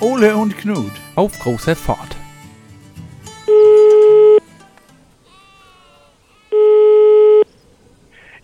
Ole und Knut. Auf großer Fahrt.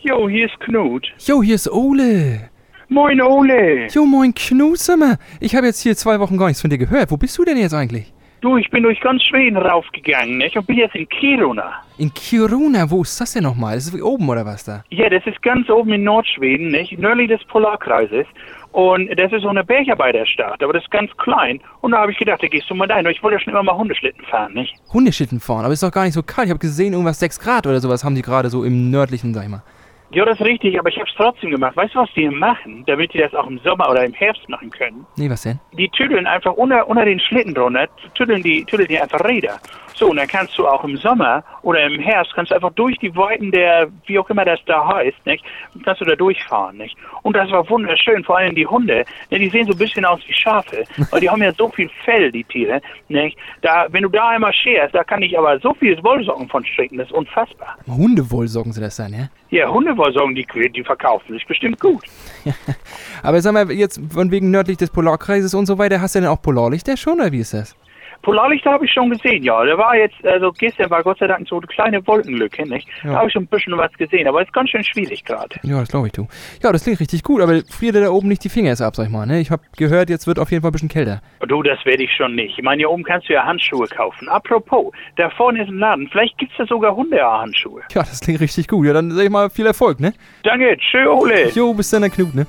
Jo, hier ist Knut. Jo, hier ist Ole. Moin, Ole. Jo, moin Knut, sag mal. Ich habe jetzt hier zwei Wochen gar nichts von dir gehört. Wo bist du denn jetzt eigentlich? Du, ich bin durch ganz Schweden raufgegangen, nicht? Und bin jetzt in Kiruna. In Kiruna, wo ist das denn nochmal? Das ist oben oder was da? Ja, das ist ganz oben in Nordschweden, nicht? Nördlich des Polarkreises. Und das ist so eine Bergarbeiterstadt, aber das ist ganz klein. Und da habe ich gedacht, da gehst du mal dahin. Ich wollte ja schon immer mal Hundeschlitten fahren, nicht? Hundeschlitten fahren, aber ist doch gar nicht so kalt. Ich habe gesehen, irgendwas 6 Grad oder sowas haben die gerade so im nördlichen, sag ich mal. Ja, das ist richtig, aber ich habe es trotzdem gemacht. Weißt du, was die machen, damit die das auch im Sommer oder im Herbst machen können? Nee, was denn? Die tüdeln einfach unter, unter den Schlitten drunter, tüdeln die, tüdeln die einfach Räder. So, und dann kannst du auch im Sommer oder im Herbst, kannst du einfach durch die Weiten der, wie auch immer das da heißt, nicht? Kannst du da durchfahren, nicht? Und das war wunderschön, vor allem die Hunde, ne, die sehen so ein bisschen aus wie Schafe, weil die haben ja so viel Fell, die Tiere, nicht? Da, wenn du da einmal scherst, da kann ich aber so viel Wollsocken von stricken, das ist unfassbar. Hundewollsocken sind das dann, ja? Ja, Hundewollsocken, die, die verkaufen sich bestimmt gut. Aber sag mal, jetzt von wegen nördlich des Polarkreises und so weiter, hast du denn auch Polarlichter schon oder wie ist das? Polarlichter habe ich schon gesehen, ja. Da war jetzt, also gestern war Gott sei Dank so eine kleine Wolkenlücke, nicht? Ja. Da habe ich schon ein bisschen was gesehen, aber es ist ganz schön schwierig gerade. Ja, das glaube ich, du. Ja, das klingt richtig gut, aber friert da oben nicht die Finger jetzt ab, sag ich mal, ne? Ich habe gehört, jetzt wird auf jeden Fall ein bisschen kälter. Du, das werde ich schon nicht. Ich meine, hier oben kannst du ja Handschuhe kaufen. Apropos, da vorne ist ein Laden. Vielleicht gibt's da sogar Hundehandschuhe. Ja, das klingt richtig gut. Ja, dann sag ich mal viel Erfolg, ne? Danke, tschö, Ole. Jo, bis dann, der Knut, ne?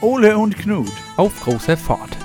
Ole und Knut. Auf großer Fahrt.